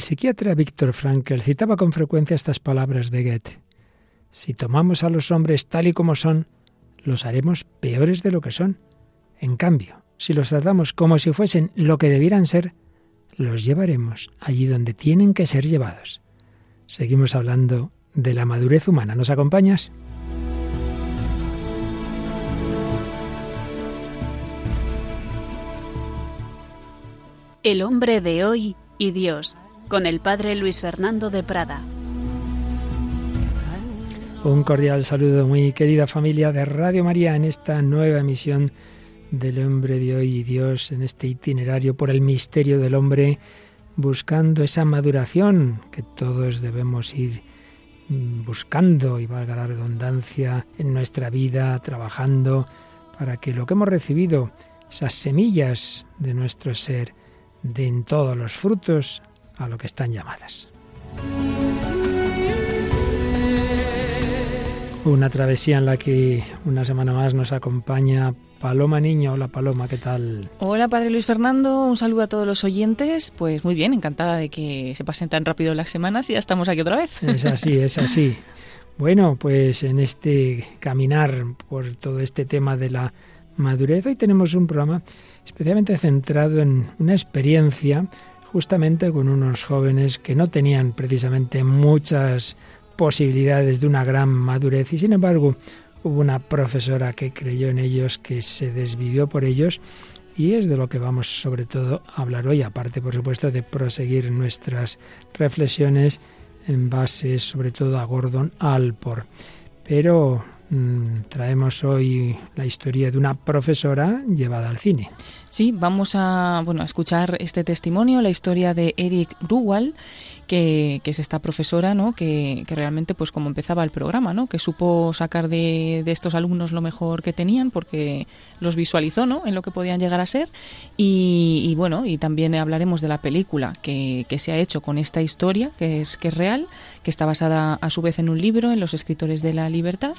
El psiquiatra Víctor Frankl citaba con frecuencia estas palabras de Goethe. Si tomamos a los hombres tal y como son, los haremos peores de lo que son. En cambio, si los tratamos como si fuesen lo que debieran ser, los llevaremos allí donde tienen que ser llevados. Seguimos hablando de la madurez humana. ¿Nos acompañas? El hombre de hoy y Dios, con el padre Luis Fernando de Prada. Un cordial saludo, muy querida familia de Radio María, en esta nueva emisión del hombre de hoy y Dios, en este itinerario por el misterio del hombre, buscando esa maduración que todos debemos ir buscando, y valga la redundancia, en nuestra vida, trabajando para que lo que hemos recibido, esas semillas de nuestro ser, den todos los frutos a lo que están llamadas. Una travesía en la que una semana más nos acompaña Paloma Niño. Hola Paloma, ¿qué tal? Hola Padre Luis Fernando, un saludo a todos los oyentes. Pues muy bien, encantada de que se pasen tan rápido las semanas y ya estamos aquí otra vez. Es así, es así. Bueno, pues en este caminar por todo este tema de la madurez, hoy tenemos un programa especialmente centrado en una experiencia justamente con unos jóvenes que no tenían precisamente muchas posibilidades de una gran madurez y sin embargo hubo una profesora que creyó en ellos, que se desvivió por ellos y es de lo que vamos sobre todo a hablar hoy, aparte por supuesto de proseguir nuestras reflexiones en base sobre todo a Gordon Alpor. Pero traemos hoy la historia de una profesora llevada al cine. Sí, vamos a, bueno, a escuchar este testimonio, la historia de Eric Ruwal, que, es esta profesora, ¿no? Que, realmente, pues como empezaba el programa, ¿no? Que supo sacar de, estos alumnos lo mejor que tenían porque los visualizó, ¿no? En lo que podían llegar a ser. Y, bueno, y también hablaremos de la película que, se ha hecho con esta historia, que es, que es real, que está basada a su vez en un libro, en Los Escritores de la Libertad.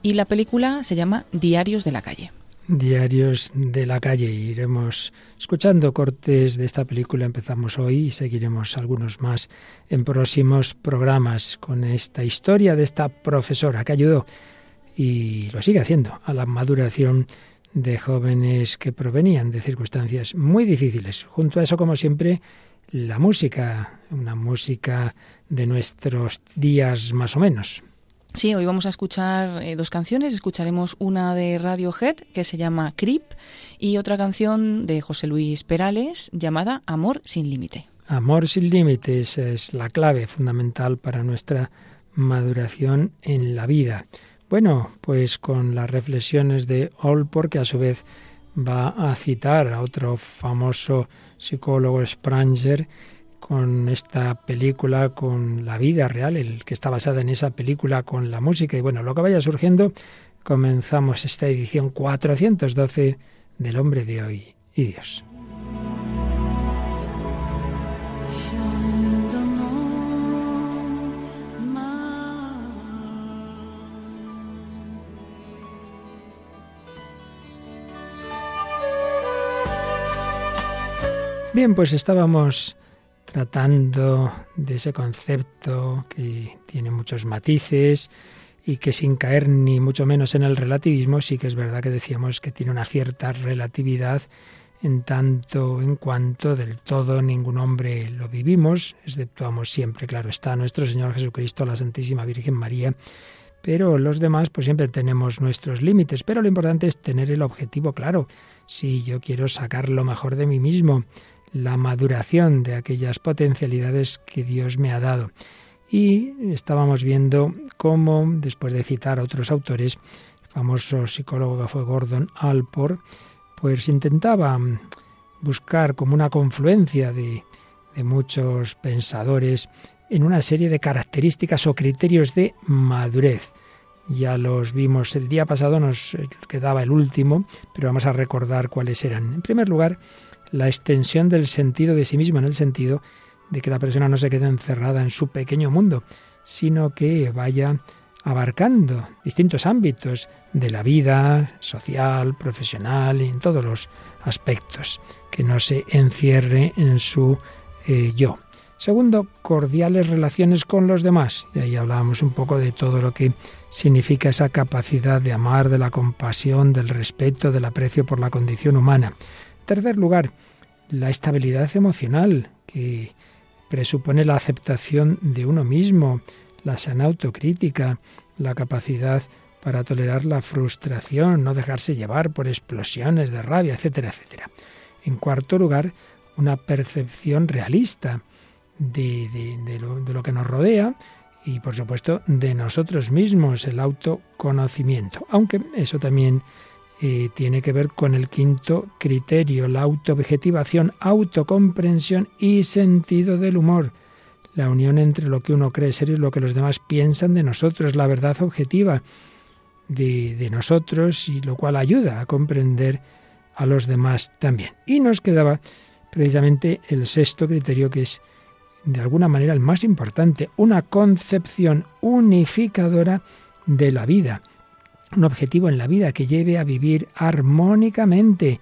Y la película se llama Diarios de la Calle. Diarios de la calle. Iremos escuchando cortes de esta película. Empezamos hoy y seguiremos algunos más en próximos programas con esta historia de esta profesora que ayudó y lo sigue haciendo a la maduración de jóvenes que provenían de circunstancias muy difíciles. Junto a eso, como siempre, la música, una música de nuestros días más o menos. Sí, hoy vamos a escuchar eh, dos canciones. Escucharemos una de Radiohead que se llama Creep y otra canción de José Luis Perales llamada Amor sin límite. Amor sin límites es la clave fundamental para nuestra maduración en la vida. Bueno, pues con las reflexiones de Olpor, que a su vez va a citar a otro famoso psicólogo Spranger, con esta película, con la vida real, el que está basada en esa película, con la música y bueno, lo que vaya surgiendo, comenzamos esta edición 412 del hombre de hoy y Dios. Bien, pues estábamos tratando de ese concepto que tiene muchos matices y que sin caer ni mucho menos en el relativismo, sí que es verdad que decíamos que tiene una cierta relatividad en tanto en cuanto del todo ningún hombre lo vivimos, exceptuamos siempre, claro está, nuestro Señor Jesucristo, la Santísima Virgen María, pero los demás pues siempre tenemos nuestros límites, pero lo importante es tener el objetivo claro. Si yo quiero sacar lo mejor de mí mismo, la maduración de aquellas potencialidades que Dios me ha dado. Y estábamos viendo cómo, después de citar a otros autores, el famoso psicólogo que fue Gordon Alport, pues intentaba buscar como una confluencia de, de muchos pensadores en una serie de características o criterios de madurez. Ya los vimos el día pasado, nos quedaba el último, pero vamos a recordar cuáles eran. En primer lugar, la extensión del sentido de sí mismo, en el sentido de que la persona no se quede encerrada en su pequeño mundo, sino que vaya abarcando distintos ámbitos de la vida social, profesional y en todos los aspectos, que no se encierre en su eh, yo, Segundo, cordiales relaciones con los demás. Y ahí hablábamos un poco de todo lo que significa esa capacidad de amar, de la compasión, del respeto, del aprecio por la condición humana. Tercer lugar, la estabilidad emocional, que presupone la aceptación de uno mismo, la sana autocrítica, la capacidad para tolerar la frustración, no dejarse llevar por explosiones de rabia, etcétera, etcétera. En cuarto lugar, una percepción realista de, lo, de, lo, que nos rodea y, por supuesto, de nosotros mismos, el autoconocimiento. Aunque eso también eh, tiene que ver con el quinto criterio, la autoobjetivación, autocomprensión y sentido del humor. La unión entre lo que uno cree ser y lo que los demás piensan de nosotros, la verdad objetiva de, nosotros y lo cual ayuda a comprender a los demás también. Y nos quedaba precisamente el sexto criterio que es de alguna manera el más importante, una concepción unificadora de la vida, un objetivo en la vida que lleve a vivir armónicamente.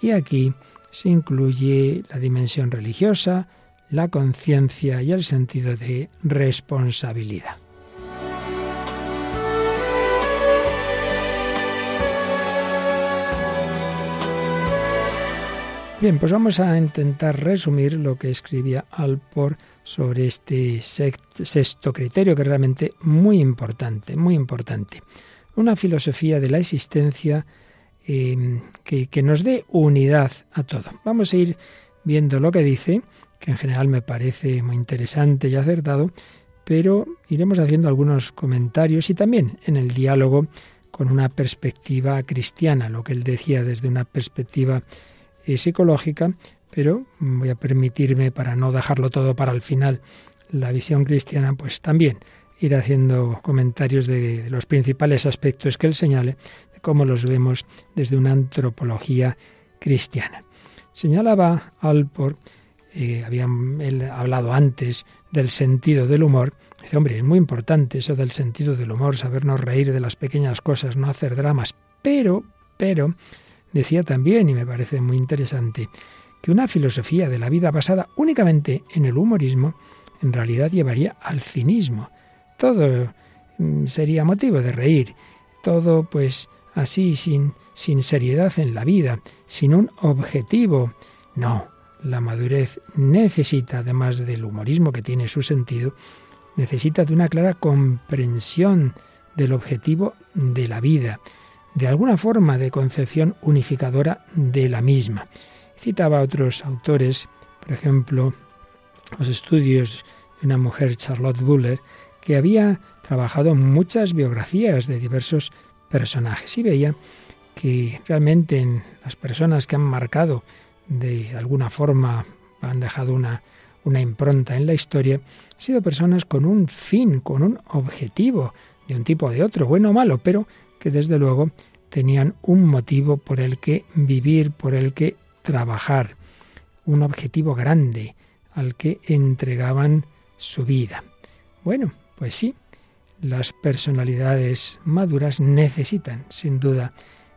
Y aquí se incluye la dimensión religiosa, la conciencia y el sentido de responsabilidad. Bien, pues vamos a intentar resumir lo que escribía Alpor sobre este sexto criterio, que es realmente muy importante, muy importante. Una filosofía de la existencia em, que, que nos dé unidad a todo. Vamos a ir viendo lo que dice, que en general me parece muy interesante y acertado, pero iremos haciendo algunos comentarios y también en el diálogo con una perspectiva cristiana, lo que él decía desde una perspectiva psicológica, pero voy a permitirme, para no dejarlo todo para el final, la visión cristiana, pues también ir haciendo comentarios de los principales aspectos que él señale, de cómo los vemos desde una antropología cristiana. Señalaba Alpor, eh, había él hablado antes del sentido del humor, dice, hombre, es muy importante eso del sentido del humor, sabernos reír de las pequeñas cosas, no hacer dramas, pero, pero, Decía también, y me parece muy interesante, que una filosofía de la vida basada únicamente en el humorismo en realidad llevaría al cinismo. Todo mm, sería motivo de reír, todo pues así sin, seriedad en la vida, sin un objetivo. No, la madurez necesita, además del humorismo que tiene su sentido, necesita de una clara comprensión del objetivo de la vida de alguna forma de concepción unificadora de la misma. Citaba otros autores, por ejemplo, los estudios de una mujer, Charlotte Buller, que había trabajado muchas biografías de diversos personajes y veía que realmente en las personas que han marcado de alguna forma, han dejado una, una impronta en la historia, han sido personas con un fin, con un objetivo, de un tipo o de otro, bueno o malo, pero que desde luego tenían un motivo por el que vivir, por el que trabajar, un objetivo grande al que entregaban su vida. Bueno, pues sí, las personalidades maduras necesitan, sin duda,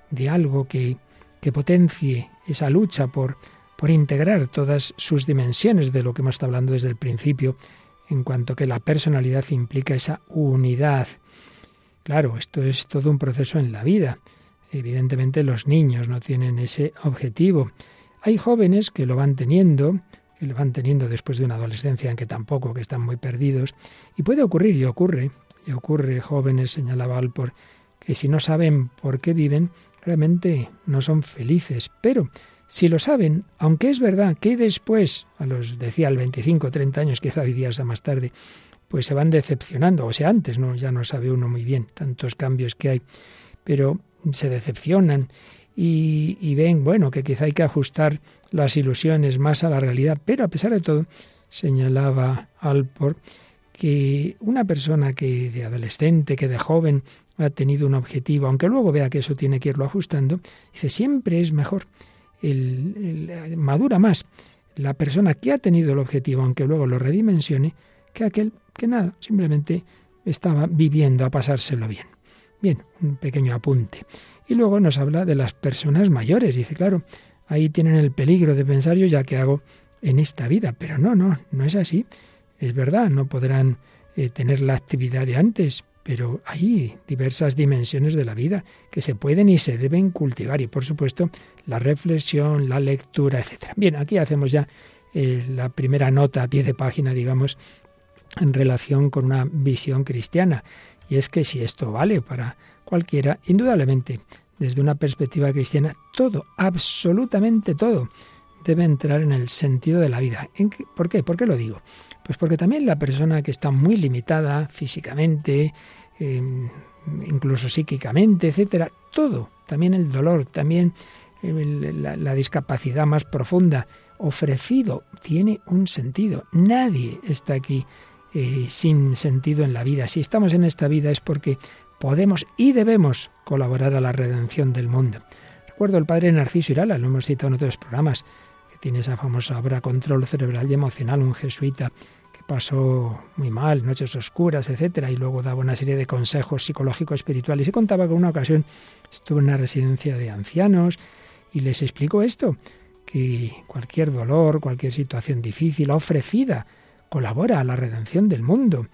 de algo que, que potencie esa lucha por, por integrar todas sus dimensiones de lo que hemos estado hablando desde el principio, en cuanto que la personalidad implica esa unidad, Claro, esto es todo un proceso en la vida. Evidentemente los niños no tienen ese objetivo. Hay jóvenes que lo van teniendo, que lo van teniendo después de una adolescencia en que tampoco, que están muy perdidos. Y puede ocurrir, y ocurre, y ocurre, jóvenes, señalaba Alpor, que si no saben por qué viven, realmente no son felices. Pero si lo saben, aunque es verdad que después, a los, decía, al 25, 30 años, quizá hoy días más tarde, pues se van decepcionando, o sea, antes no, ya no sabe uno muy bien tantos cambios que hay, pero se decepcionan y, ven, bueno, que quizá hay que ajustar las ilusiones más a la realidad, pero a pesar de todo, señalaba Alpor que una persona que de adolescente, que de joven ha tenido un objetivo, aunque luego vea que eso tiene que irlo ajustando, dice, siempre es mejor, madura más la persona que ha tenido el objetivo, aunque luego lo redimensione, que aquel que nada, simplemente estaba viviendo a pasárselo bien. Bien, un pequeño apunte. Y luego nos habla de las personas mayores. Dice, claro, ahí tienen el peligro de pensar yo ya que hago en esta vida. Pero no, no, no es así. Es verdad, no podrán eh, tener la actividad de antes, pero hay diversas dimensiones de la vida que se pueden y se deben cultivar. Y por supuesto, la reflexión, la lectura, etc. Bien, aquí hacemos ya eh, la primera nota a pie de página, digamos, en relación con una visión cristiana. Y es que si esto vale para cualquiera, indudablemente, desde una perspectiva cristiana, todo, absolutamente todo, debe entrar en el sentido de la vida. ¿Por qué? ¿Por qué lo digo? Pues porque también la persona que está muy limitada físicamente, em, incluso psíquicamente, etcétera, todo, también el dolor, también la, discapacidad más profunda, ofrecido, tiene un sentido. Nadie está aquí eh, sin sentido en la vida. Si estamos en esta vida es porque podemos y debemos colaborar a la redención del mundo. Recuerdo el padre Narciso Irala, lo hemos citado en otros programas, que tiene esa famosa obra Control Cerebral y Emocional, un jesuita que pasó muy mal, noches oscuras, etcétera, y luego daba una serie de consejos psicológicos espirituales. Y contaba que una ocasión estuvo en una residencia de ancianos y les explicó esto, que cualquier dolor, cualquier situación difícil ofrecida colabora a la redención del mundo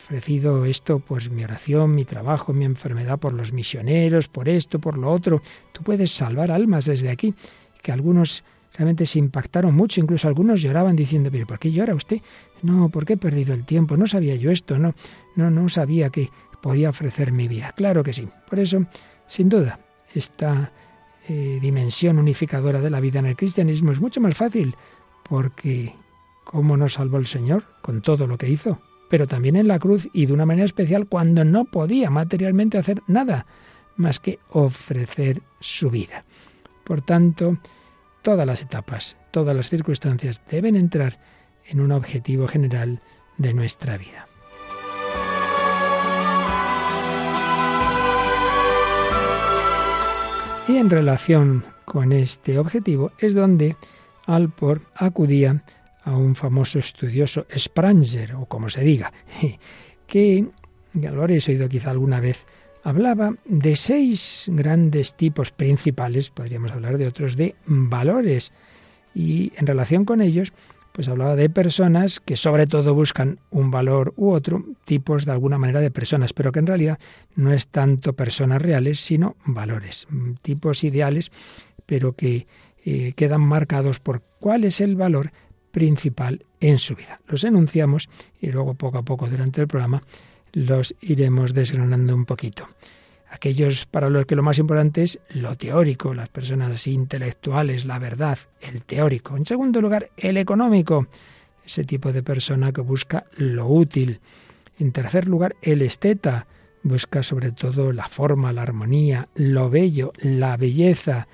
ofrecido esto, pues mi oración, mi trabajo, mi enfermedad por los misioneros, por esto, por lo otro. Tú puedes salvar almas desde aquí, que algunos realmente se impactaron mucho, incluso algunos lloraban diciendo, pero ¿por qué llora usted? No, porque he perdido el tiempo, no sabía yo esto, no, no, no sabía que podía ofrecer mi vida. Claro que sí. Por eso, sin duda, esta eh, dimensión unificadora de la vida en el cristianismo es mucho más fácil, porque ¿cómo nos salvó el Señor con todo lo que hizo? Pero también en la cruz y de una manera especial cuando no podía materialmente hacer nada más que ofrecer su vida. Por tanto, todas las etapas, todas las circunstancias deben entrar en un objetivo general de nuestra vida. Y en relación con este objetivo es donde Alpor acudía a un famoso estudioso, Spranger, o como se diga, que, ya lo habréis oído quizá alguna vez, hablaba de seis grandes tipos principales, podríamos hablar de otros, de valores. Y en relación con ellos, pues hablaba de personas que sobre todo buscan un valor u otro, tipos de alguna manera de personas, pero que en realidad no es tanto personas reales, sino valores, tipos ideales, pero que eh, quedan marcados por cuál es el valor principal en su vida. Los enunciamos y luego poco a poco durante el programa los iremos desgranando un poquito. Aquellos para los que lo más importante es lo teórico, las personas intelectuales, la verdad, el teórico. En segundo lugar, el económico, ese tipo de persona que busca lo útil. En tercer lugar, el esteta, busca sobre todo la forma, la armonía, lo bello, la belleza.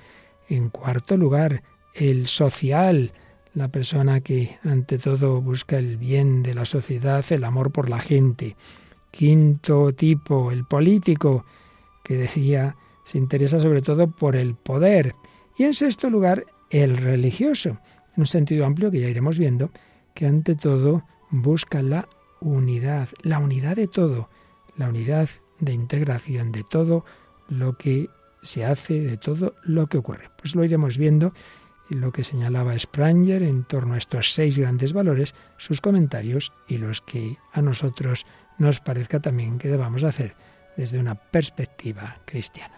En cuarto lugar, el social, la persona que ante todo busca el bien de la sociedad, el amor por la gente. Quinto tipo, el político, que decía se interesa sobre todo por el poder. Y en sexto lugar, el religioso, en un sentido amplio que ya iremos viendo, que ante todo busca la unidad, la unidad de todo, la unidad de integración de todo lo que se hace, de todo lo que ocurre. Pues lo iremos viendo lo que señalaba Spranger en torno a estos seis grandes valores, sus comentarios y los que a nosotros nos parezca también que debamos hacer desde una perspectiva cristiana.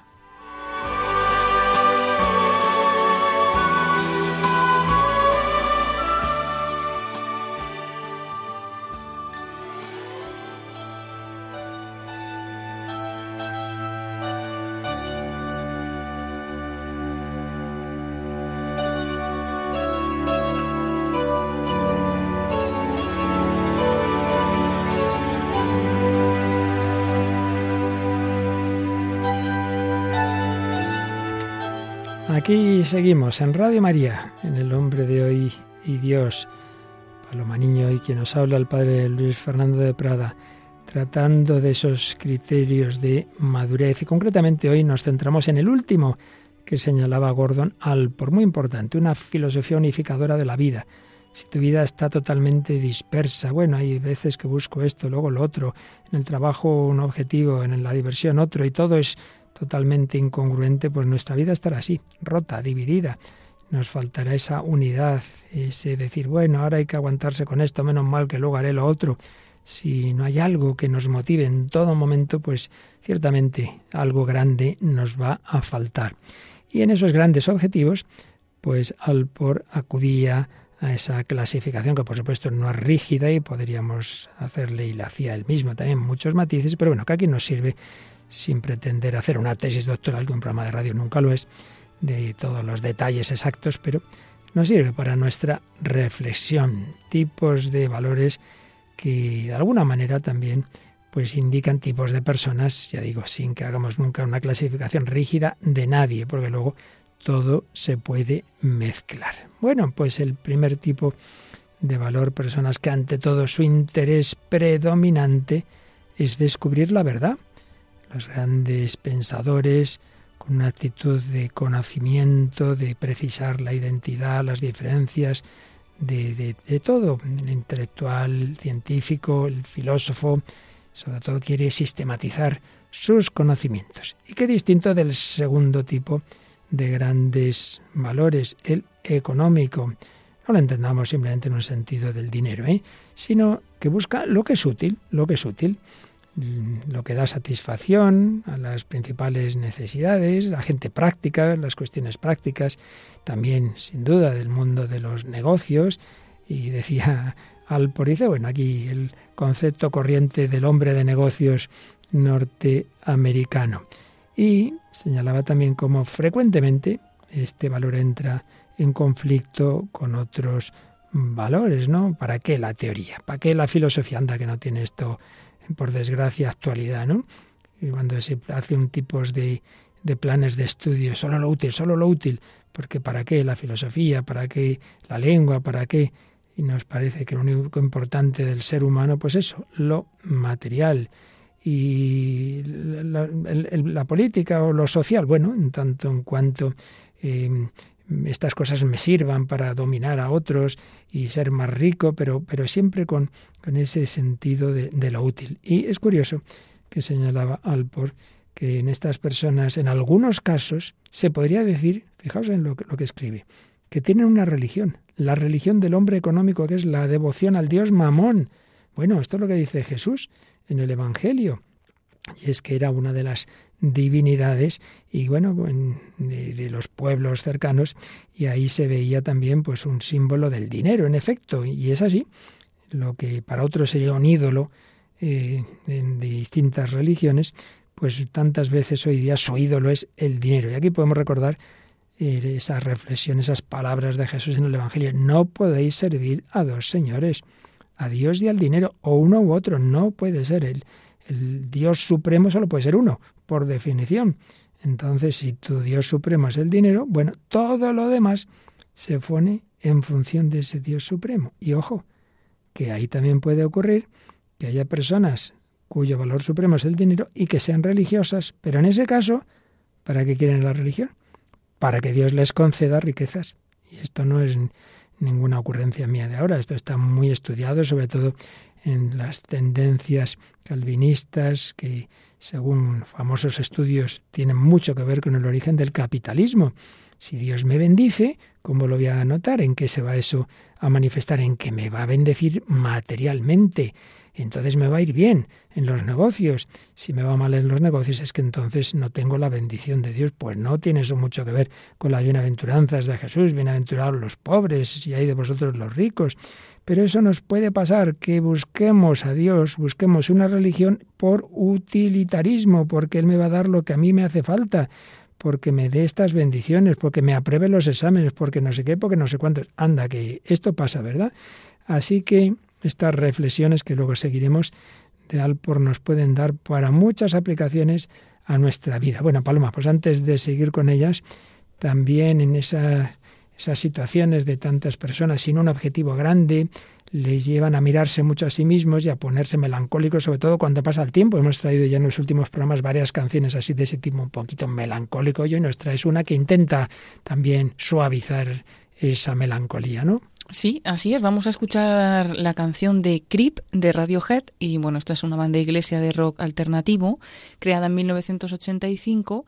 Aquí seguimos en Radio María, en El Hombre de Hoy y Dios. Paloma Niño y quien nos habla el Padre Luis Fernando de Prada, tratando de esos criterios de madurez. Y concretamente hoy nos centramos en el último que señalaba Gordon por muy importante, una filosofía unificadora de la vida. Si tu vida está totalmente dispersa, bueno, hay veces que busco esto, luego lo otro, en el trabajo un objetivo, en la diversión otro, y todo es totalmente incongruente, pues nuestra vida estará así, rota, dividida. nos faltará esa unidad, ese decir, bueno, ahora hay que aguantarse con esto, menos mal que luego haré lo otro. Si no hay algo que nos motive en todo momento, pues ciertamente algo grande nos va a faltar. Y en esos grandes objetivos, pues Alpor acudía a esa clasificación que por supuesto no es rígida y podríamos hacerle y la hacía él mismo también muchos matices, pero bueno, que aquí nos sirve sin pretender hacer una tesis doctoral, que un programa de radio nunca lo es, de todos los detalles exactos, pero nos sirve para nuestra reflexión, tipos de valores que de alguna manera también pues indican tipos de personas, ya digo, sin que hagamos nunca una clasificación rígida de nadie, porque luego todo se puede mezclar. Bueno, pues el primer tipo de valor, personas que ante todo su interés predominante es descubrir la verdad. Los grandes pensadores, con una actitud de conocimiento, de precisar la identidad, las diferencias, de, de, todo, el intelectual, el científico, el filósofo, sobre todo quiere sistematizar sus conocimientos. Y qué distinto del segundo tipo de grandes valores, el económico. No lo entendamos simplemente en un sentido del dinero, ¿eh? sino que busca lo que es útil, lo que es útil, lo que da satisfacción a las principales necesidades, la gente práctica, las cuestiones prácticas, también sin duda del mundo de los negocios. Y decía Alporice, bueno, aquí el concepto corriente del hombre de negocios norteamericano. Y señalaba también cómo frecuentemente este valor entra en conflicto con otros valores, ¿no? ¿Para qué la teoría? ¿Para qué la filosofía? Anda que no tiene esto, por desgracia, actualidad, ¿no? Cuando se hace un tipo de, de planes de estudio, solo lo útil, solo lo útil, porque ¿para qué la filosofía? ¿Para qué la lengua? ¿Para qué? Y nos parece que lo único importante del ser humano, pues eso, lo material y la, política o lo social, bueno, en tanto en cuanto em, estas cosas me sirvan para dominar a otros y ser más rico, pero, pero siempre con, con ese sentido de, lo útil. Y es curioso que señalaba Alpor que en estas personas, en algunos casos, se podría decir, fijaos en lo, lo que escribe, que tienen una religión, la religión del hombre económico, que es la devoción al Dios Mamón. Bueno, esto es lo que dice Jesús en el Evangelio. Y es que era una de las divinidades y bueno de, los pueblos cercanos y ahí se veía también pues un símbolo del dinero en efecto y es así lo que para otros sería un ídolo eh, de, distintas religiones pues tantas veces hoy día su ídolo es el dinero y aquí podemos recordar eh, esa reflexión esas palabras de Jesús en el Evangelio no podéis servir a dos señores a Dios y al dinero, o uno u otro, no puede ser. El, el Dios supremo solo puede ser uno, por definición. Entonces, si tu Dios supremo es el dinero, bueno, todo lo demás se pone en función de ese Dios supremo. Y ojo, que ahí también puede ocurrir que haya personas cuyo valor supremo es el dinero y que sean religiosas, pero en ese caso, ¿para qué quieren la religión? Para que Dios les conceda riquezas. Y esto no es ninguna ocurrencia mía de ahora. Esto está muy estudiado, sobre todo en las tendencias calvinistas que, según famosos estudios, tienen mucho que ver con el origen del capitalismo. Si Dios me bendice, ¿cómo lo voy a notar? ¿En qué se va eso a manifestar? En que me va a bendecir materialmente entonces me va a ir bien en los negocios. Si me va mal en los negocios es que entonces no tengo la bendición de Dios. Pues no tiene eso mucho que ver con las bienaventuranzas de Jesús, bienaventurados los pobres y hay de vosotros los ricos. Pero eso nos puede pasar, que busquemos a Dios, busquemos una religión por utilitarismo, porque Él me va a dar lo que a mí me hace falta, porque me dé estas bendiciones, porque me apruebe los exámenes, porque no sé qué, porque no sé cuántos. Anda, que esto pasa, ¿verdad? Así que estas reflexiones que luego seguiremos de Alpor nos pueden dar para muchas aplicaciones a nuestra vida. Bueno, Paloma, pues antes de seguir con ellas, también en esas situaciones de tantas personas sin un objetivo grande, les llevan a mirarse mucho a sí mismos y a ponerse melancólicos, sobre todo cuando pasa el tiempo. Hemos traído ya en los últimos programas varias canciones así de ese tipo un poquito melancólico y hoy nos traes una que intenta también suavizar esa melancolía, ¿no? Sí, así es. Vamos a escuchar la canción de Creep de Radiohead. Y bueno, esta es una banda de iglesia de rock alternativo creada en 1985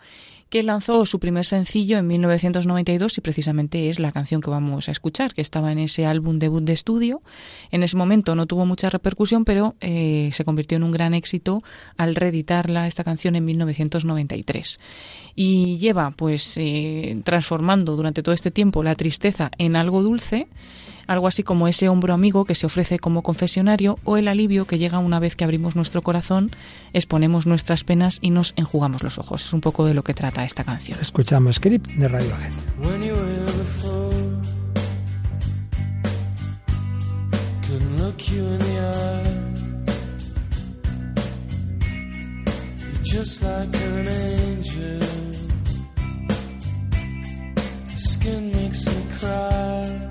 que lanzó su primer sencillo en 1992 y precisamente es la canción que vamos a escuchar, que estaba en ese álbum debut de estudio. En ese momento no tuvo mucha repercusión, pero eh, se convirtió en un gran éxito al reeditarla esta canción en 1993. Y lleva pues eh, transformando durante todo este tiempo la tristeza en algo dulce algo así como ese hombro amigo que se ofrece como confesionario o el alivio que llega una vez que abrimos nuestro corazón, exponemos nuestras penas y nos enjugamos los ojos. Es un poco de lo que trata esta canción. Escuchamos Script de Radiohead. just like an angel. Skin makes me cry.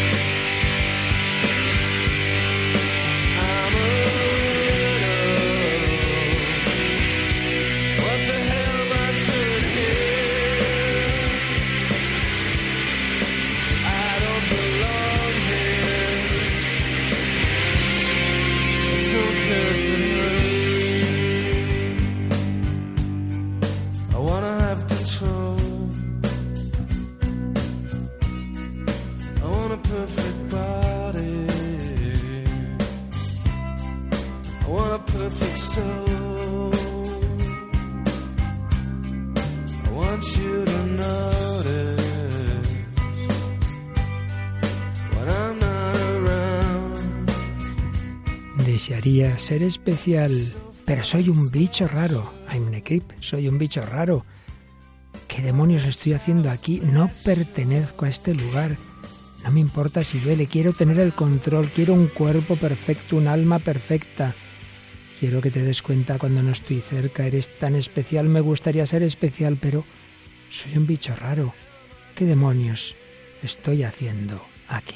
Ser especial, pero soy un bicho raro. I'm a creep, soy un bicho raro. ¿Qué demonios estoy haciendo aquí? No pertenezco a este lugar. No me importa si duele, quiero tener el control, quiero un cuerpo perfecto, un alma perfecta. Quiero que te des cuenta cuando no estoy cerca, eres tan especial, me gustaría ser especial, pero soy un bicho raro. ¿Qué demonios estoy haciendo aquí?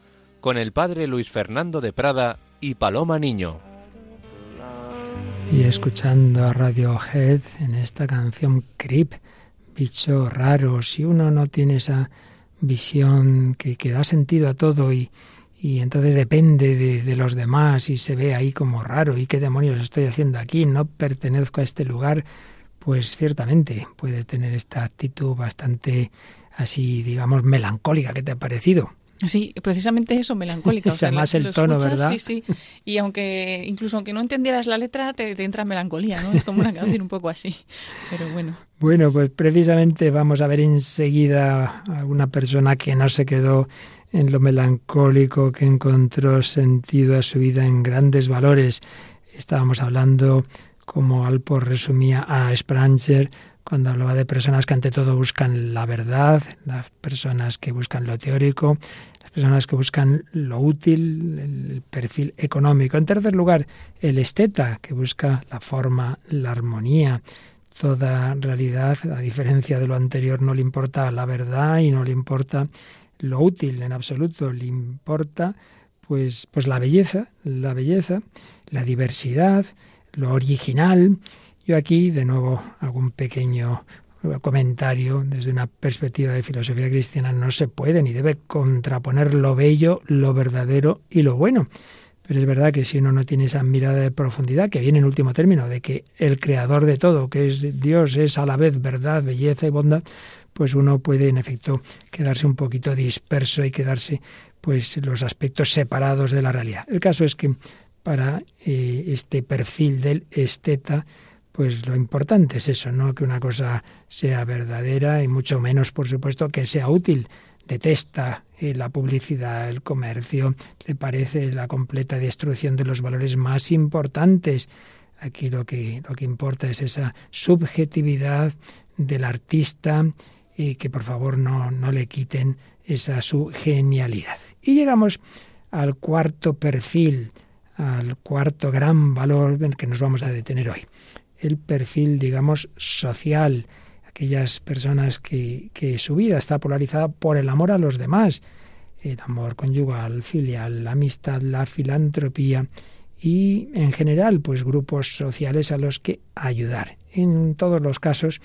con el padre Luis Fernando de Prada y Paloma Niño. Y escuchando a Radiohead en esta canción Creep, bicho raro, si uno no tiene esa visión que, da sentido a todo y, y entonces depende de, de, los demás y se ve ahí como raro y qué demonios estoy haciendo aquí, no pertenezco a este lugar, pues ciertamente puede tener esta actitud bastante así, digamos, melancólica. ¿Qué te ha parecido? Sí, precisamente eso, melancólica. o sea, más el tono, ¿verdad? Sí, sí. Y aunque, incluso aunque no entendieras la letra, te, te, entra melancolía, ¿no? Es como una canción un poco así. Pero bueno. Bueno, pues precisamente vamos a ver enseguida a una persona que no se quedó en lo melancólico, que encontró sentido a su vida en grandes valores. Estábamos hablando como Alpo resumía a Spranger cuando hablaba de personas que ante todo buscan la verdad, las personas que buscan lo teórico, personas que buscan lo útil, el perfil económico. En tercer lugar, el esteta, que busca la forma, la armonía, toda realidad, a diferencia de lo anterior, no le importa la verdad y no le importa lo útil en absoluto, le importa pues, pues la belleza, la belleza, la diversidad, lo original. Yo aquí de nuevo hago un pequeño comentario desde una perspectiva de filosofía cristiana. No se puede ni debe contraponer lo bello, lo verdadero y lo bueno. Pero es verdad que si uno no tiene esa mirada de profundidad, que viene en último término, de que el creador de todo, que es Dios, es a la vez verdad, belleza y bondad, pues uno puede en efecto quedarse un poquito disperso y quedarse pues los aspectos separados de la realidad. El caso es que para eh, este perfil del esteta, pues lo importante es eso, no que una cosa sea verdadera y mucho menos, por supuesto, que sea útil. Detesta eh, la publicidad, el comercio, le parece la completa destrucción de los valores más importantes. Aquí lo que, lo que importa es esa subjetividad del artista y que por favor no, no le quiten esa su genialidad. Y llegamos al cuarto perfil, al cuarto gran valor en el que nos vamos a detener hoy. El perfil, digamos, social, aquellas personas que, que su vida está polarizada por el amor a los demás, el amor conyugal, filial, la amistad, la filantropía y en general pues grupos sociales a los que ayudar. En todos los casos,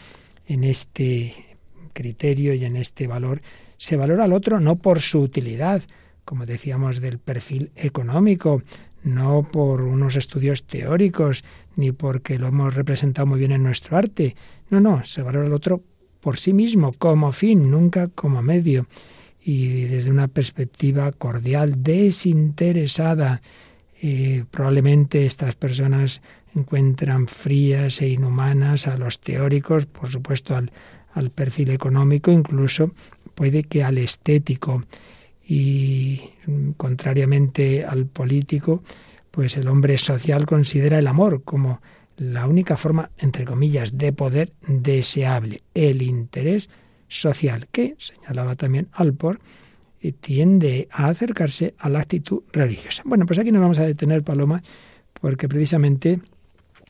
en este criterio y en este valor, se valora al otro no por su utilidad, como decíamos, del perfil económico, no por unos estudios teóricos, ni porque lo hemos representado muy bien en nuestro arte. No, no, se valora al otro por sí mismo, como fin, nunca como medio. Y desde una perspectiva cordial, desinteresada. Eh, probablemente estas personas encuentran frías e inhumanas a los teóricos, por supuesto al, al perfil económico, incluso puede que al estético y contrariamente al político, pues el hombre social considera el amor como la única forma, entre comillas, de poder deseable, el interés social, que, señalaba también Alpor, eh, tiende a acercarse a la actitud religiosa. Bueno, pues aquí nos vamos a detener, Paloma, porque precisamente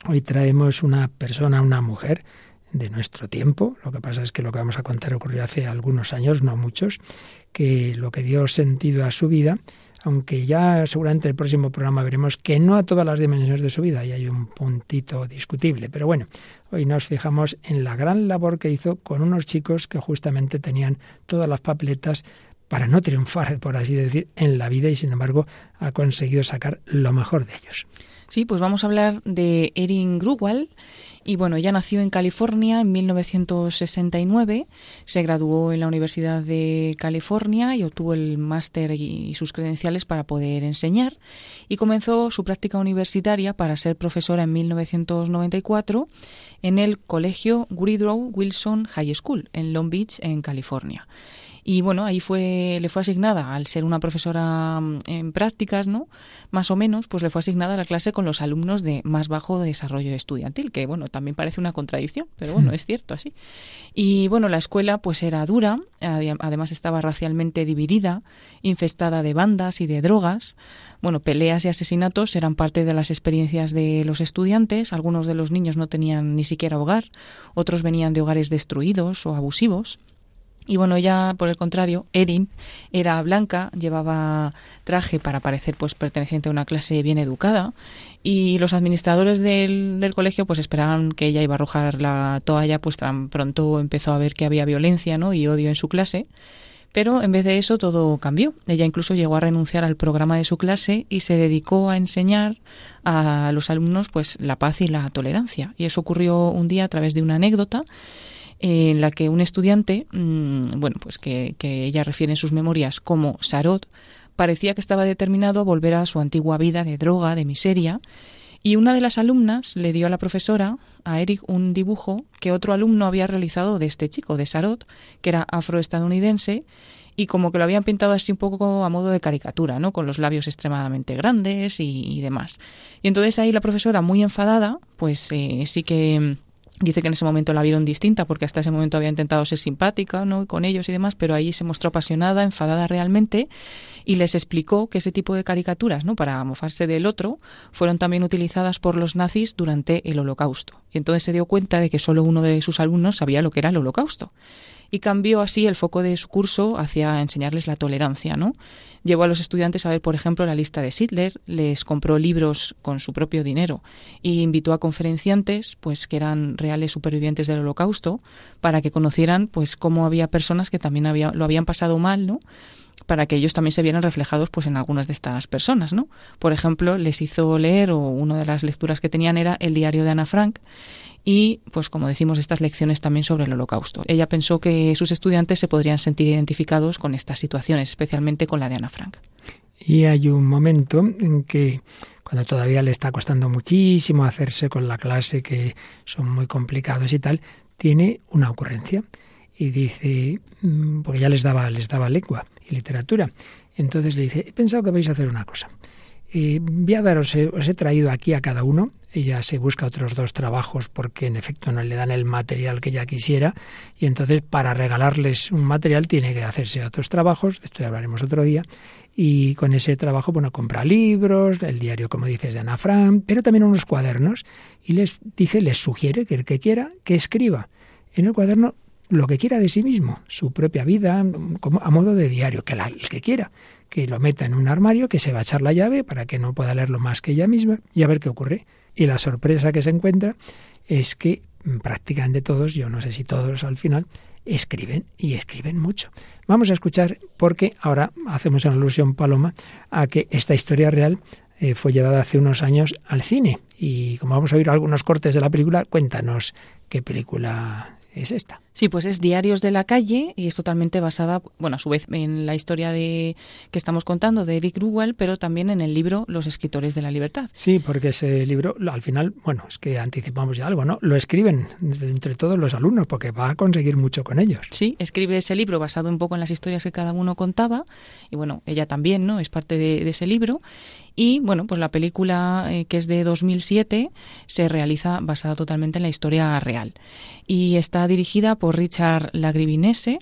hoy traemos una persona, una mujer, de nuestro tiempo. Lo que pasa es que lo que vamos a contar ocurrió hace algunos años, no muchos, que lo que dio sentido a su vida, aunque ya seguramente el próximo programa veremos que no a todas las dimensiones de su vida, y hay un puntito discutible. Pero bueno, hoy nos fijamos en la gran labor que hizo con unos chicos que justamente tenían todas las papeletas para no triunfar, por así decir, en la vida y sin embargo ha conseguido sacar lo mejor de ellos. Sí, pues vamos a hablar de Erin Grugwald y bueno, ella nació en California en 1969, se graduó en la Universidad de California y obtuvo el máster y sus credenciales para poder enseñar y comenzó su práctica universitaria para ser profesora en 1994 en el Colegio Woodrow Wilson High School en Long Beach, en California. Y bueno, ahí fue, le fue asignada, al ser una profesora mm, en prácticas, ¿no? Más o menos, pues le fue asignada la clase con los alumnos de más bajo desarrollo estudiantil, que bueno, también parece una contradicción, pero bueno, es cierto así. Y bueno, la escuela pues era dura, además estaba racialmente dividida, infestada de bandas y de drogas. Bueno, peleas y asesinatos eran parte de las experiencias de los estudiantes, algunos de los niños no tenían ni siquiera hogar, otros venían de hogares destruidos o abusivos. Y bueno, ella, por el contrario, Erin, era blanca, llevaba traje para parecer pues perteneciente a una clase bien educada y los administradores del, del, colegio pues esperaban que ella iba a arrojar la toalla, pues tan pronto empezó a ver que había violencia ¿no? y odio en su clase. Pero en vez de eso todo cambió. Ella incluso llegó a renunciar al programa de su clase y se dedicó a enseñar a los alumnos pues la paz y la tolerancia. Y eso ocurrió un día a través de una anécdota en la que un estudiante, mm, bueno, pues que, ella refiere en sus memorias como Sarot, parecía que estaba determinado a volver a su antigua vida de droga, de miseria, y una de las alumnas le dio a la profesora, a Eric, un dibujo que otro alumno había realizado de este chico, de Sarot, que era afroestadounidense, y como que lo habían pintado así un poco a modo de caricatura, ¿no? Con los labios extremadamente grandes y, demás. Y entonces ahí la profesora, muy enfadada, pues eh, sí que Dice que en ese momento la vieron distinta porque hasta ese momento había intentado ser simpática ¿no? con ellos y demás, pero ahí se mostró apasionada, enfadada realmente y les explicó que ese tipo de caricaturas, ¿no? para mofarse del otro, fueron también utilizadas por los nazis durante el Holocausto. Y entonces se dio cuenta de que solo uno de sus alumnos sabía lo que era el Holocausto y cambió así el foco de su curso hacia enseñarles la tolerancia, ¿no? Llevó a los estudiantes a ver, por ejemplo, la lista de Sidler, les compró libros con su propio dinero y invitó a conferenciantes, pues que eran reales supervivientes del Holocausto, para que conocieran, pues cómo había personas que también había, lo habían pasado mal, ¿no? para que ellos también se vieran reflejados pues en algunas de estas personas, ¿no? Por ejemplo, les hizo leer o una de las lecturas que tenían era el diario de Ana Frank y, pues como decimos, estas lecciones también sobre el holocausto. Ella pensó que sus estudiantes se podrían sentir identificados con estas situaciones, especialmente con la de Ana Frank. Y hay un momento en que, cuando todavía le está costando muchísimo hacerse con la clase, que son muy complicados y tal, tiene una ocurrencia y dice, mm, porque ya les daba, les daba lengua y literatura, entonces le dice, he pensado que vais a hacer una cosa. Eh, voy a daros, os he traído aquí a cada uno. Ella se busca otros dos trabajos porque en efecto no le dan el material que ella quisiera. Y entonces para regalarles un material tiene que hacerse otros trabajos, de esto ya hablaremos otro día, y con ese trabajo, bueno, compra libros, el diario, como dices, de Ana Frank, pero también unos cuadernos. Y les dice, les sugiere que el que quiera, que escriba en el cuaderno lo que quiera de sí mismo, su propia vida, como a modo de diario, que el que quiera, que lo meta en un armario, que se va a echar la llave para que no pueda leerlo más que ella misma y a ver qué ocurre. Y la sorpresa que se encuentra es que prácticamente todos, yo no sé si todos al final, escriben y escriben mucho. Vamos a escuchar porque ahora hacemos una alusión, Paloma, a que esta historia real eh, fue llevada hace unos años al cine. Y como vamos a oír algunos cortes de la película, cuéntanos qué película es esta. Sí, pues es Diarios de la calle y es totalmente basada, bueno, a su vez en la historia de que estamos contando de Eric Ruwell, pero también en el libro Los escritores de la libertad. Sí, porque ese libro al final, bueno, es que anticipamos ya algo, ¿no? Lo escriben entre todos los alumnos porque va a conseguir mucho con ellos. Sí, escribe ese libro basado un poco en las historias que cada uno contaba y bueno, ella también, ¿no? Es parte de, ese libro y bueno, pues la película eh, que es de 2007 se realiza basada totalmente en la historia real y está dirigida por Richard Lagrivinese.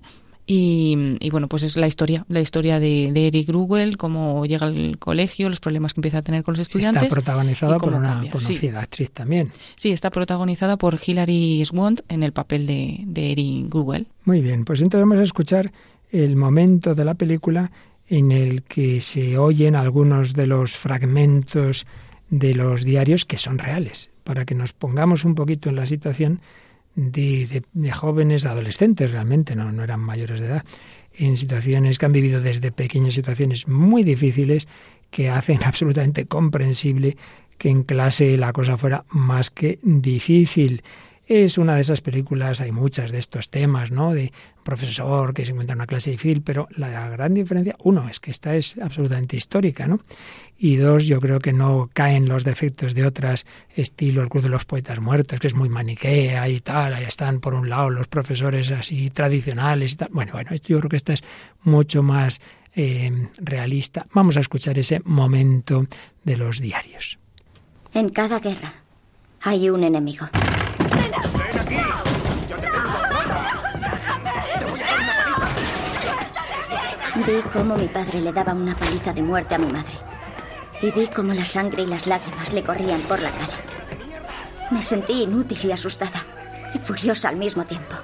Y, y, bueno, pues es la historia, la historia de, Eric Grugel, cómo llega al colegio, los problemas que empieza a tener con los estudiantes. Está protagonizada por una conocida actriz también. Sí, está protagonizada por Hilary Swank en el papel de, de Eric Grugel. Muy bien, pues entonces vamos a escuchar el momento de la película en el que se oyen algunos de los fragmentos de los diarios que son reales, para que nos pongamos un poquito en la situación de, jóvenes, adolescentes realmente, no, no eran mayores de edad, en situaciones que han vivido desde pequeñas situaciones muy difíciles que hacen absolutamente comprensible que en clase la cosa fuera más que difícil. Es una de esas películas, hay muchas de estos temas, ¿no? De profesor que se encuentra en una clase difícil, pero la gran diferencia, uno, es que esta es absolutamente histórica, ¿no? Y dos, yo creo que no caen los defectos de otras, estilo el Club de los Poetas Muertos, que es muy maniquea y tal, ahí están por un lado los profesores así tradicionales y tal. Bueno, bueno, yo creo que esta es mucho más eh, realista. Vamos a escuchar ese momento de los diarios. En cada guerra hay un enemigo. Vi cómo mi padre le daba una paliza de muerte a mi madre. Y vi cómo la sangre y las lágrimas le corrían por la cara. Me sentí inútil y asustada. Y furiosa al mismo tiempo.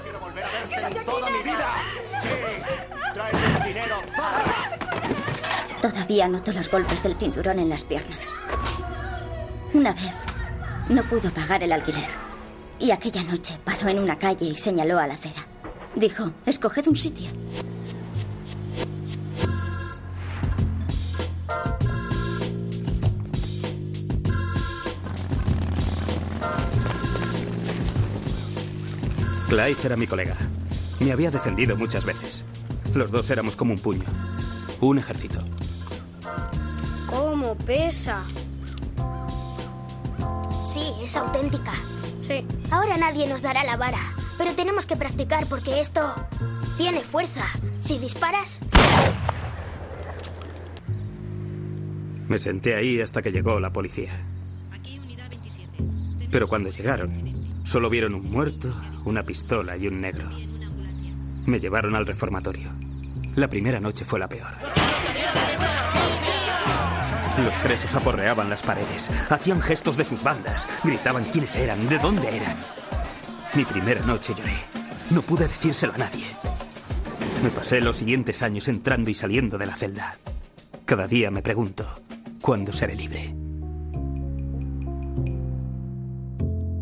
Todavía noto los golpes del cinturón en las piernas. Una vez no pudo pagar el alquiler. Y aquella noche paró en una calle y señaló a la acera. Dijo, escoged un sitio. Clive era mi colega. Me había defendido muchas veces. Los dos éramos como un puño. Un ejército. ¿Cómo pesa? Sí, es auténtica. Sí. Ahora nadie nos dará la vara, pero tenemos que practicar porque esto tiene fuerza. Si disparas... Me senté ahí hasta que llegó la policía. Pero cuando llegaron, Solo vieron un muerto, una pistola y un negro. Me llevaron al reformatorio. La primera noche fue la peor. Los presos aporreaban las paredes, hacían gestos de sus bandas, gritaban quiénes eran, de dónde eran. Mi primera noche lloré. No pude decírselo a nadie. Me pasé los siguientes años entrando y saliendo de la celda. Cada día me pregunto, ¿cuándo seré libre?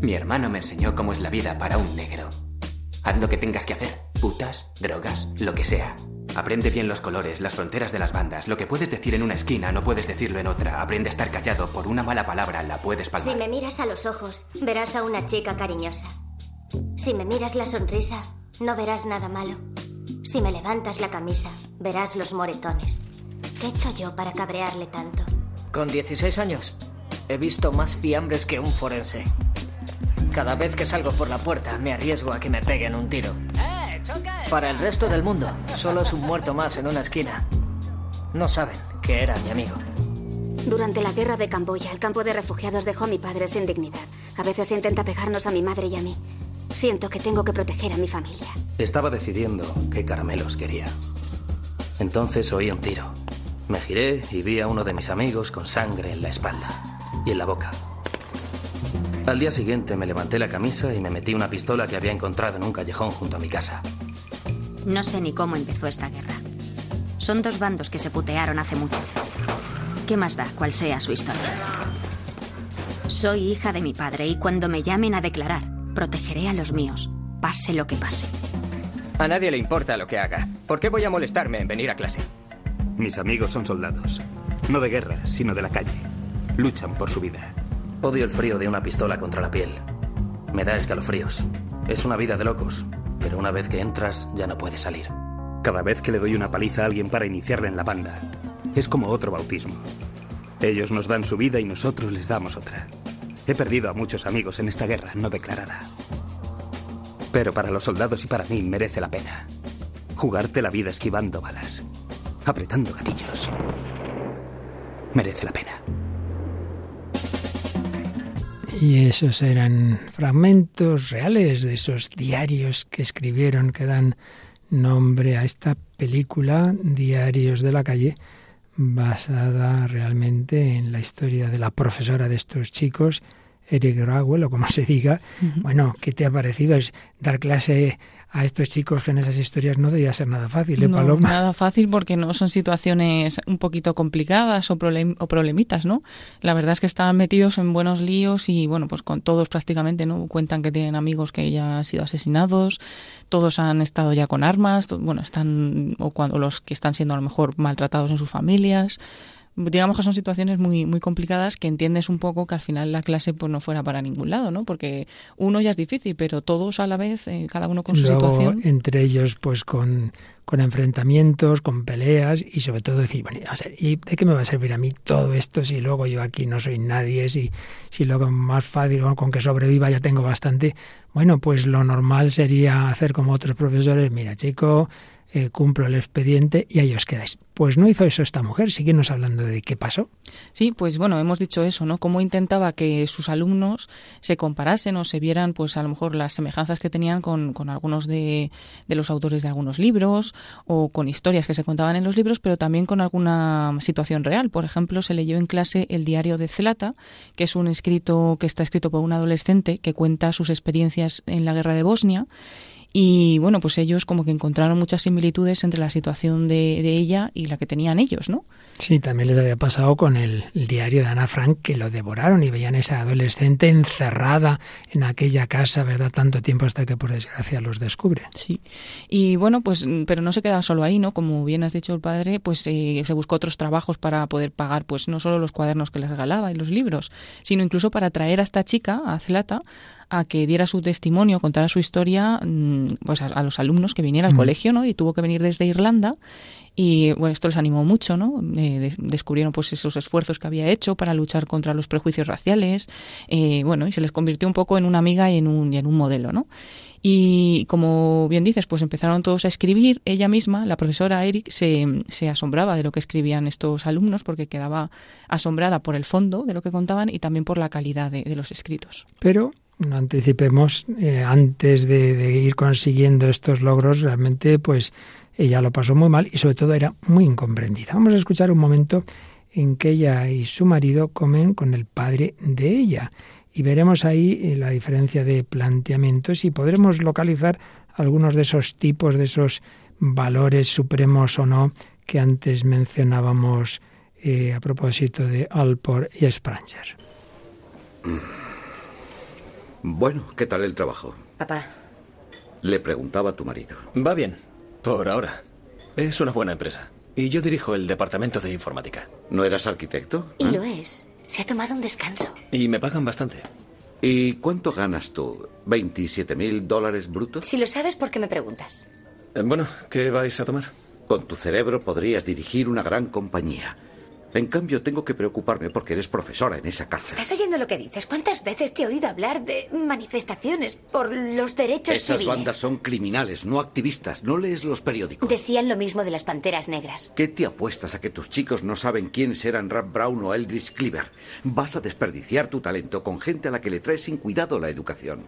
Mi hermano me enseñó cómo es la vida para un negro. Haz lo que tengas que hacer. Putas, drogas, lo que sea. Aprende bien los colores, las fronteras de las bandas. Lo que puedes decir en una esquina no puedes decirlo en otra. Aprende a estar callado. Por una mala palabra la puedes palmar. Si me miras a los ojos, verás a una chica cariñosa. Si me miras la sonrisa, no verás nada malo. Si me levantas la camisa, verás los moretones. ¿Qué he hecho yo para cabrearle tanto? Con 16 años, he visto más fiambres que un forense. Cada vez que salgo por la puerta me arriesgo a que me peguen un tiro. Para el resto del mundo, solo es un muerto más en una esquina. No saben que era mi amigo. Durante la guerra de Camboya, el campo de refugiados dejó a mi padre sin dignidad. A veces intenta pegarnos a mi madre y a mí. Siento que tengo que proteger a mi familia. Estaba decidiendo qué caramelos quería. Entonces oí un tiro. Me giré y vi a uno de mis amigos con sangre en la espalda y en la boca. Al día siguiente me levanté la camisa y me metí una pistola que había encontrado en un callejón junto a mi casa. No sé ni cómo empezó esta guerra. Son dos bandos que se putearon hace mucho. ¿Qué más da cuál sea su historia? Soy hija de mi padre y cuando me llamen a declarar, protegeré a los míos, pase lo que pase. A nadie le importa lo que haga. ¿Por qué voy a molestarme en venir a clase? Mis amigos son soldados. No de guerra, sino de la calle. Luchan por su vida. Odio el frío de una pistola contra la piel. Me da escalofríos. Es una vida de locos, pero una vez que entras ya no puedes salir. Cada vez que le doy una paliza a alguien para iniciarle en la banda, es como otro bautismo. Ellos nos dan su vida y nosotros les damos otra. He perdido a muchos amigos en esta guerra no declarada. Pero para los soldados y para mí merece la pena. Jugarte la vida esquivando balas, apretando gatillos. Merece la pena. Y esos eran fragmentos reales de esos diarios que escribieron, que dan nombre a esta película, Diarios de la calle, basada realmente en la historia de la profesora de estos chicos, Eric Grawell, o como se diga. Bueno, ¿qué te ha parecido? Es dar clase a estos chicos que en esas historias no debía ser nada fácil, ¿eh, no, Paloma? Nada fácil porque no son situaciones un poquito complicadas o, problem o, problemitas, ¿no? La verdad es que estaban metidos en buenos líos y, bueno, pues con todos prácticamente, ¿no? Cuentan que tienen amigos que ya han sido asesinados, todos han estado ya con armas, bueno, están, o cuando los que están siendo a lo mejor maltratados en sus familias digamos que son situaciones muy muy complicadas que entiendes un poco que al final la clase pues no fuera para ningún lado, ¿no? Porque uno ya es difícil, pero todos a la vez, eh, cada uno con su situación. entre ellos, pues con, con enfrentamientos, con peleas y sobre todo decir, bueno, a ¿y de qué me va a servir a mí todo esto si luego yo aquí no soy nadie, si, si luego más fácil con que sobreviva ya tengo bastante? Bueno, pues lo normal sería hacer como otros profesores, mira chico, eh, cumplo el expediente y ahí os quedáis. Pues no hizo eso esta mujer, síguenos hablando de qué pasó. Sí, pues bueno, hemos dicho eso, ¿no? Cómo intentaba que sus alumnos se comparasen o se vieran, pues a lo mejor las semejanzas que tenían con, con algunos de, de, los autores de algunos libros o con historias que se contaban en los libros, pero también con alguna situación real. Por ejemplo, se leyó en clase el diario de Zelata, que es un escrito que está escrito por un adolescente que cuenta sus experiencias en la guerra de Bosnia y bueno, pues ellos como que encontraron muchas similitudes entre la situación de, de, ella y la que tenían ellos, ¿no? Sí, también les había pasado con el, el, diario de Ana Frank, que lo devoraron y veían a esa adolescente encerrada en aquella casa, ¿verdad? Tanto tiempo hasta que por desgracia los descubre. Sí. Y bueno, pues, pero no se queda solo ahí, ¿no? Como bien has dicho el padre, pues eh, se buscó otros trabajos para poder pagar, pues no solo los cuadernos que les regalaba y los libros, sino incluso para traer a esta chica, a Celata, a que diera su testimonio, contara su historia pues a, a los alumnos que viniera al mm. colegio, ¿no? Y tuvo que venir desde Irlanda y bueno, esto les animó mucho, ¿no? Eh, de, descubrieron pues esos esfuerzos que había hecho para luchar contra los prejuicios raciales, eh, bueno, y se les convirtió un poco en una amiga y en un, y en un modelo, ¿no? Y como bien dices, pues empezaron todos a escribir. Ella misma, la profesora Eric, se, se, asombraba de lo que escribían estos alumnos porque quedaba asombrada por el fondo de lo que contaban y también por la calidad de, de los escritos. Pero no anticipemos, eh, antes de, ir consiguiendo estos logros, realmente pues ella lo pasó muy mal y sobre todo era muy incomprendida. Vamos a escuchar un momento en que ella y su marido comen con el padre de ella y veremos ahí eh, la diferencia de planteamientos y podremos localizar algunos de esos tipos, de esos valores supremos o no que antes mencionábamos eh, a propósito de Alport y Spranger. Bueno, ¿qué tal el trabajo? Papá. Le preguntaba a tu marido. Va bien, por ahora. Es una buena empresa. Y yo dirijo el departamento de informática. ¿No eras arquitecto? Y lo es. Se ha tomado un descanso. Y me pagan bastante. ¿Y cuánto ganas tú? ¿27 mil dólares brutos? Si lo sabes, ¿por qué me preguntas? Eh, bueno, ¿qué vais a tomar? Con tu cerebro podrías dirigir una gran compañía. En cambio, tengo que preocuparme porque eres profesora en esa cárcel. ¿Estás oyendo lo que dices? ¿Cuántas veces te he oído hablar de manifestaciones por los derechos Esas civiles? bandas son criminales, no activistas. No lees los periódicos. Decían lo mismo de las panteras negras. ¿Qué te apuestas a que tus chicos no saben quiénes eran Rap Brown o Eldridge Cleaver? Vas a desperdiciar tu talento con gente a la que le traes sin cuidado la educación.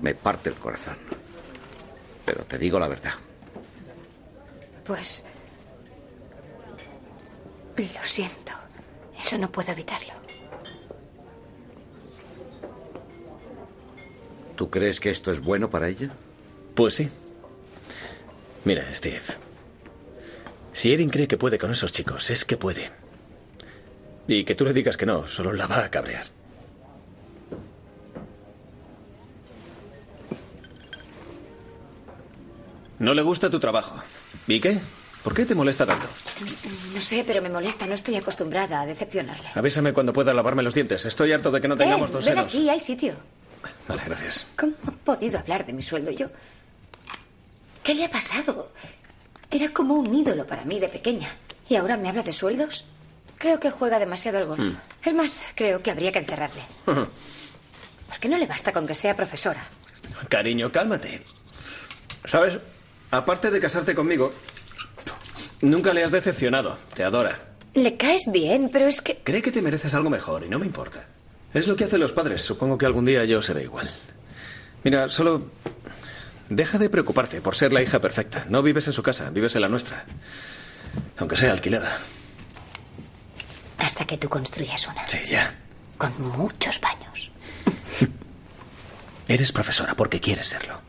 Me parte el corazón. Pero te digo la verdad. Pues... Lo siento. Eso no puedo evitarlo. ¿Tú crees que esto es bueno para ella? Pues sí. Mira, Steve. Si Erin cree que puede con esos chicos, es que puede. Y que tú le digas que no, solo la va a cabrear. No le gusta tu trabajo. ¿Y qué? ¿Por qué te molesta tanto? No sé, pero me molesta. No estoy acostumbrada a decepcionarle. Avísame cuando pueda lavarme los dientes. Estoy harto de que no tengamos eh, dos ven senos. aquí, hay sitio. Vale, gracias. ¿Cómo ha podido hablar de mi sueldo yo? ¿Qué le ha pasado? Era como un ídolo para mí de pequeña. ¿Y ahora me habla de sueldos? Creo que juega demasiado al golf. Mm. Es más, creo que habría que encerrarle. ¿Por qué no le basta con que sea profesora? Cariño, cálmate. ¿Sabes? Aparte de casarte conmigo, nunca le has decepcionado. Te adora. Le caes bien, pero es que... Cree que te mereces algo mejor y no me importa. Es lo que hacen los padres. Supongo que algún día yo seré igual. Mira, solo... Deja de preocuparte por ser la hija perfecta. No vives en su casa, vives en la nuestra. Aunque sea alquilada. Hasta que tú construyas una. Sí, ya. Con muchos baños. Eres profesora porque quieres serlo.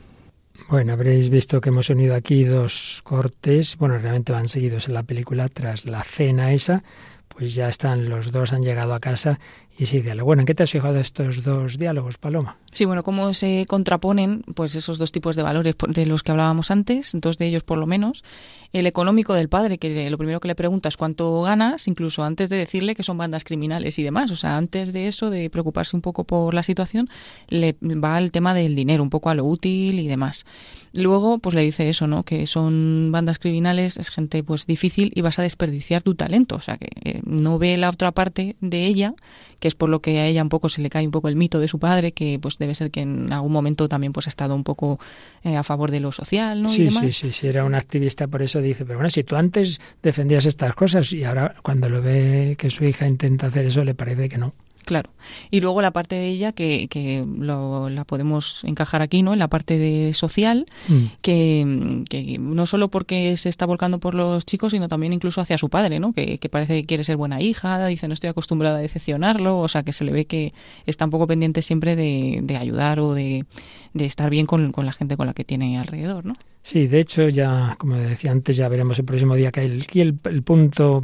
Bueno, habréis visto que hemos unido aquí dos cortes, bueno, realmente van seguidos en la película tras la cena esa, pues ya están los dos, han llegado a casa y ese diálogo. Bueno, ¿en qué te has fijado estos dos diálogos, Paloma? Sí, bueno, cómo se contraponen pues esos dos tipos de valores de los que hablábamos antes, dos de ellos por lo menos. El económico del padre, que lo primero que le pregunta es cuánto ganas, incluso antes de decirle que son bandas criminales y demás. O sea, antes de eso, de preocuparse un poco por la situación, le va al tema del dinero, un poco a lo útil y demás. Luego, pues le dice eso, ¿no? Que son bandas criminales, es gente pues difícil y vas a desperdiciar tu talento. O sea, que eh, no ve la otra parte de ella, que es por lo que a ella un poco se le cae un poco el mito de su padre, que pues debe ser que en algún momento también pues ha estado un poco eh, a favor de lo social, ¿no? Sí, y demás. sí, sí, sí, era un activista, por eso dice, pero bueno, si tú antes defendías estas cosas y ahora cuando lo ve que su hija intenta hacer eso, le parece que no. Claro. Y luego la parte de ella que, que lo, la podemos encajar aquí, ¿no? En la parte de social, Mm. que, que no solo porque se está volcando por los chicos, sino también incluso hacia su padre, ¿no? Que, que parece que quiere ser buena hija, dice no estoy acostumbrada a decepcionarlo, o sea que se le ve que está un poco pendiente siempre de, de ayudar o de, de estar bien con, con la gente con la que tiene alrededor, ¿no? Sí, de hecho ya, como decía antes, ya veremos el próximo día que el, el, el punto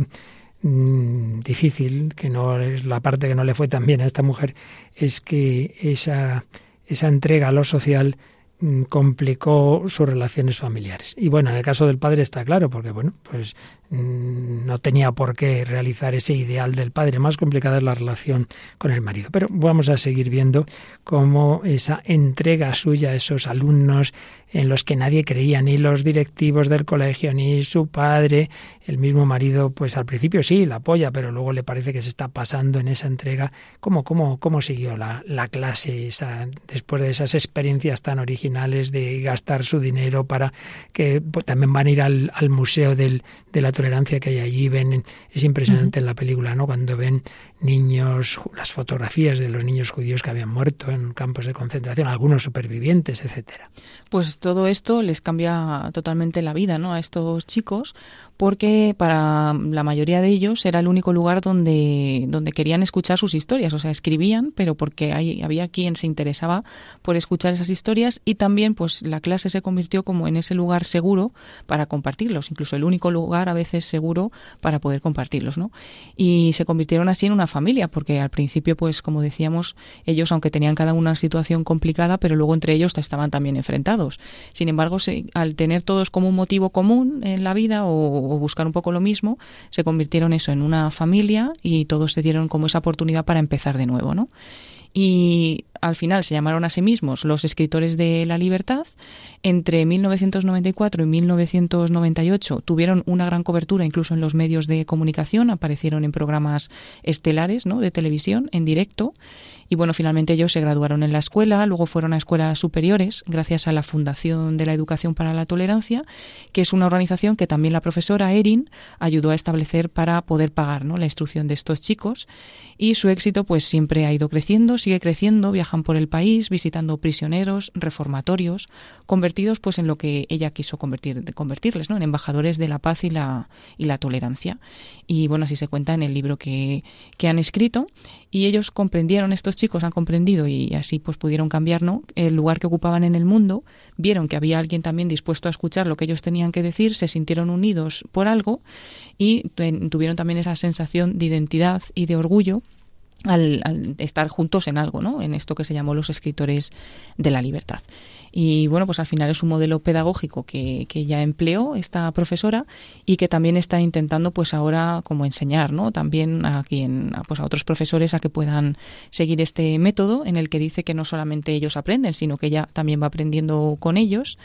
mm, difícil, que no es la parte que no le fue tan bien a esta mujer, es que esa, esa entrega a lo social mm, complicó sus relaciones familiares. Y bueno, en el caso del padre está claro, porque bueno, pues no tenía por qué realizar ese ideal del padre. Más complicada es la relación con el marido. Pero vamos a seguir viendo cómo esa entrega suya a esos alumnos en los que nadie creía, ni los directivos del colegio, ni su padre, el mismo marido, pues al principio sí, la apoya, pero luego le parece que se está pasando en esa entrega. ¿Cómo, cómo, cómo siguió la, la clase esa, después de esas experiencias tan originales? originales, de gastar su dinero para que pues, también van a ir al, al museo del, de la tolerancia que hay allí. Ven, es impresionante en la película, ¿no? Cuando ven niños, las fotografías de los niños judíos que habían muerto en campos de concentración, algunos supervivientes, etcétera. Pues todo esto les cambia totalmente la vida, ¿no? A estos chicos, porque para la mayoría de ellos era el único lugar donde, donde querían escuchar sus historias, o sea, escribían, pero porque hay, había quien se interesaba por escuchar esas historias y también pues la clase se convirtió como en ese lugar seguro para compartirlos, incluso el único lugar a veces seguro para poder compartirlos, ¿no? Y se convirtieron así en una familia, porque al principio, pues como decíamos, ellos, aunque tenían cada una situación complicada, pero luego entre ellos estaban también enfrentados. Sin embargo, al tener todos como un motivo común en la vida o, buscar un poco lo mismo, se convirtieron eso en una familia y todos se dieron como esa oportunidad para empezar de nuevo, ¿no? y al final se llamaron a sí mismos los escritores de la libertad. Entre 1994 y 1998 tuvieron una gran cobertura incluso en los medios de comunicación, aparecieron en programas estelares ¿no? de televisión en directo y bueno, finalmente ellos se graduaron en la escuela, luego fueron a escuelas superiores gracias a la Fundación de la Educación para la Tolerancia, que es una organización que también la profesora Erin ayudó a establecer para poder pagar ¿no? la instrucción de estos chicos. Y su éxito pues siempre ha ido creciendo, sigue creciendo, viajan por el país visitando prisioneros, reformatorios, convertidos pues en lo que ella quiso convertir, convertirles, ¿no? en embajadores de la paz y la, y la tolerancia. Y bueno, así se cuenta en el libro que, que han escrito y ellos comprendieron, estos chicos han comprendido y así pues pudieron cambiar ¿no? el lugar que ocupaban en el mundo, vieron que había alguien también dispuesto a escuchar lo que ellos tenían que decir, se sintieron unidos por algo y tuvieron también esa sensación de identidad y de orgullo al, estar juntos en algo, ¿no? En esto que se llamó los escritores de la libertad. Y bueno, pues al final es un modelo pedagógico que, que ya empleó esta profesora y que también está intentando pues ahora como enseñar, ¿no? También a quien, pues a otros profesores a que puedan seguir este método en el que dice que no solamente ellos aprenden, sino que ella también va aprendiendo con ellos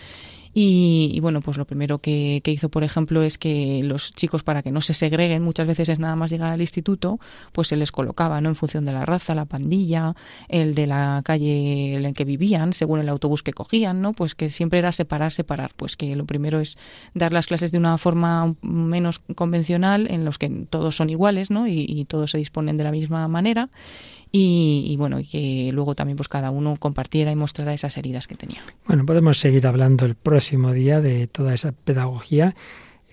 y, bueno, pues lo primero que, hizo, por ejemplo, es que los chicos, para que no se segreguen, muchas veces es nada más llegar al instituto, pues se les colocaba, ¿no? En función de la raza, la pandilla, el de la calle en la que vivían, según el autobús que cogían, ¿no? Pues que siempre era separar, separar. Pues que lo primero es dar las clases de una forma menos convencional, en los que todos son iguales, ¿no? Y, y todos se disponen de la misma manera y, bueno, y que luego también pues cada uno compartiera y mostrara esas heridas que tenía. Bueno, podemos seguir hablando el próximo día de toda esa pedagogía.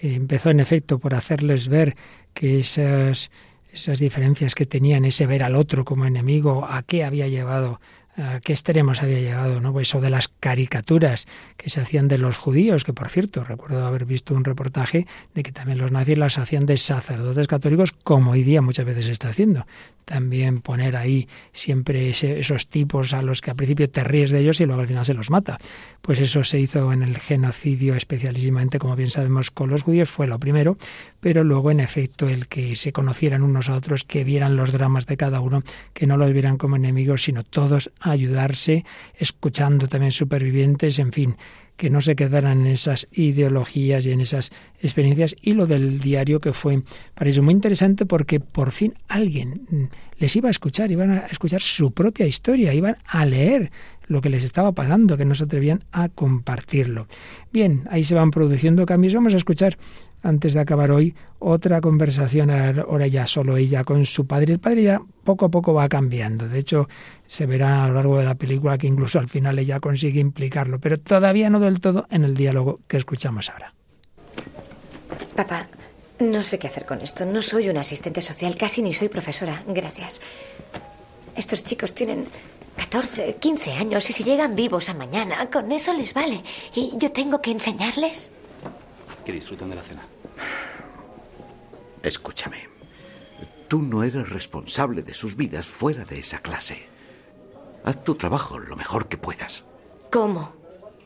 Eh, empezó en efecto por hacerles ver que esas, esas diferencias que tenían, ese ver al otro como enemigo, a qué había llevado a qué extremos había llegado, ¿no? Pues eso de las caricaturas que se hacían de los judíos, que por cierto, recuerdo haber visto un reportaje de que también los nazis las hacían de sacerdotes católicos, como hoy día muchas veces se está haciendo. También poner ahí siempre esos tipos a los que al principio te ríes de ellos y luego al final se los mata. Pues eso se hizo en el genocidio especialísimamente, como bien sabemos, con los judíos, fue lo primero, pero luego en efecto el que se conocieran unos a otros, que vieran los dramas de cada uno, que no los vieran como enemigos, sino todos ayudarse, escuchando también supervivientes, en fin, que no se quedaran en esas ideologías y en esas experiencias. Y lo del diario que fue para ellos muy interesante porque por fin alguien les iba a escuchar, iban a escuchar su propia historia, iban a leer lo que les estaba pasando, que no se atrevían a compartirlo. Bien, ahí se van produciendo cambios. Vamos a escuchar antes de acabar hoy, otra conversación, ahora ya solo ella con su padre. El padre ya poco a poco va cambiando. De hecho, se verá a lo largo de la película que incluso al final ella consigue implicarlo, pero todavía no del todo en el diálogo que escuchamos ahora. Papá, no sé qué hacer con esto. No soy una asistente social, casi ni soy profesora. Gracias. Estos chicos tienen 14, 15 años y si llegan vivos a mañana, con eso les vale. ¿Y yo tengo que enseñarles? Que disfruten de la cena. Escúchame. Tú no eres responsable de sus vidas fuera de esa clase. Haz tu trabajo lo mejor que puedas. ¿Cómo?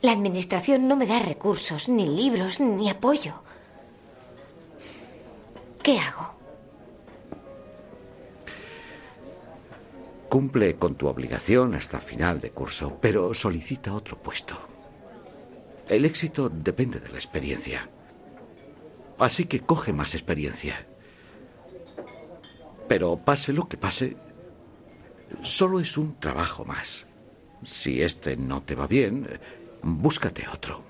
La administración no me da recursos, ni libros, ni apoyo. ¿Qué hago? Cumple con tu obligación hasta final de curso, pero solicita otro puesto. El éxito depende de la experiencia. Así que coge más experiencia. Pero pase lo que pase, solo es un trabajo más. Si este no te va bien, Búscate otro.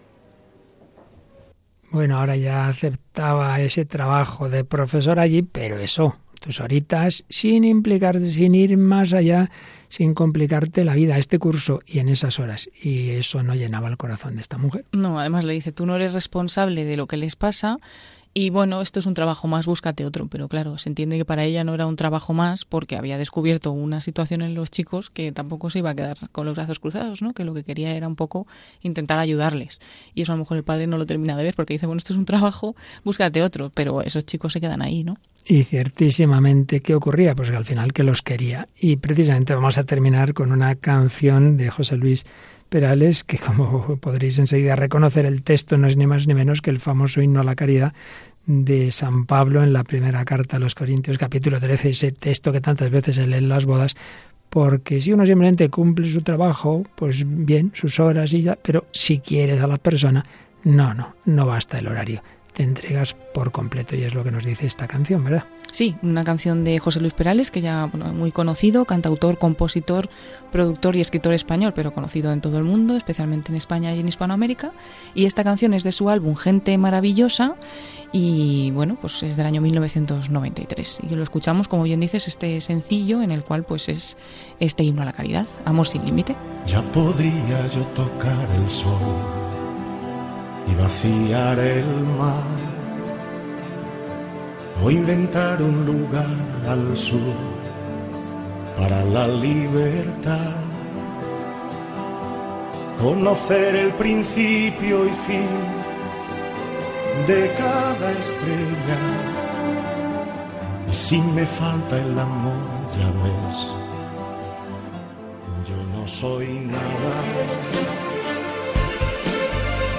Bueno, ahora ya aceptaba ese trabajo de profesor allí, pero eso, tus horitas, sin implicarte, sin ir más allá, sin complicarte la vida, este curso y en esas horas. Y eso no llenaba el corazón de esta mujer. No, además le dice, tú no eres responsable de lo que les pasa, y bueno, esto es un trabajo más, búscate otro. Pero claro, se entiende que para ella no era un trabajo más porque había descubierto una situación en los chicos que tampoco se iba a quedar con los brazos cruzados, ¿no? Que lo que quería era un poco intentar ayudarles. Y eso a lo mejor el padre no lo termina de ver porque dice, bueno, esto es un trabajo, búscate otro. Pero esos chicos se quedan ahí, ¿no? Y ciertísimamente, ¿qué ocurría? Pues que al final que los quería. Y precisamente vamos a terminar con una canción de José Luis Perales, que como podréis enseguida reconocer, el texto no es ni más ni menos que el famoso himno a la caridad de San Pablo en la primera carta a los Corintios, capítulo 13, ese texto que tantas veces se lee en las bodas, porque si uno simplemente cumple su trabajo, pues bien, sus horas y ya, pero si quieres a la persona, no, no, no basta el horario te entregas por completo y es lo que nos dice esta canción, ¿verdad? Sí, una canción de José Luis Perales, que ya bueno, muy conocido, cantautor, compositor, productor y escritor español, pero conocido en todo el mundo, especialmente en España y en Hispanoamérica. Y esta canción es de su álbum Gente Maravillosa y bueno, pues es del año 1993. Y lo escuchamos, como bien dices, este sencillo en el cual pues es este himno a la caridad, Amor sin límite. Ya podría yo tocar el sol y vaciar el mar o inventar un lugar al sur para la libertad. Conocer el principio y fin de cada estrella. Y si me falta el amor, ya ves, yo no soy nada.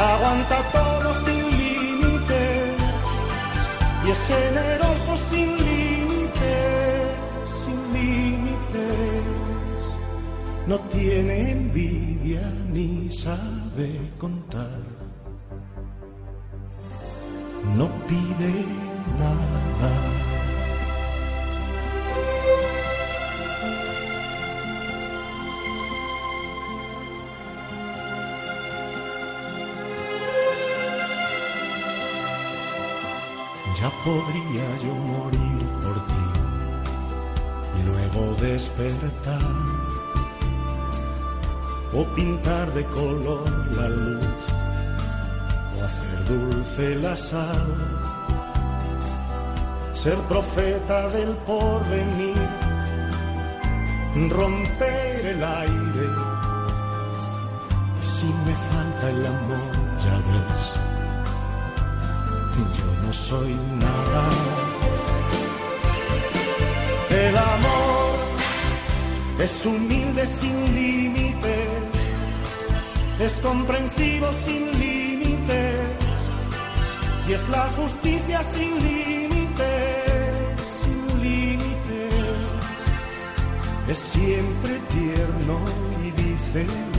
aguanta todo sin límites y es generoso sin límites, sin límites. No tiene envidia ni sabe contar. No pide Ya podría yo morir por ti y luego despertar o pintar de color la luz o hacer dulce la sal, ser profeta del porvenir, romper el aire. Y si me falta el amor no soy nada. El amor es humilde sin límites, es comprensivo sin límites y es la justicia sin límites, sin límites. Es siempre tierno y dice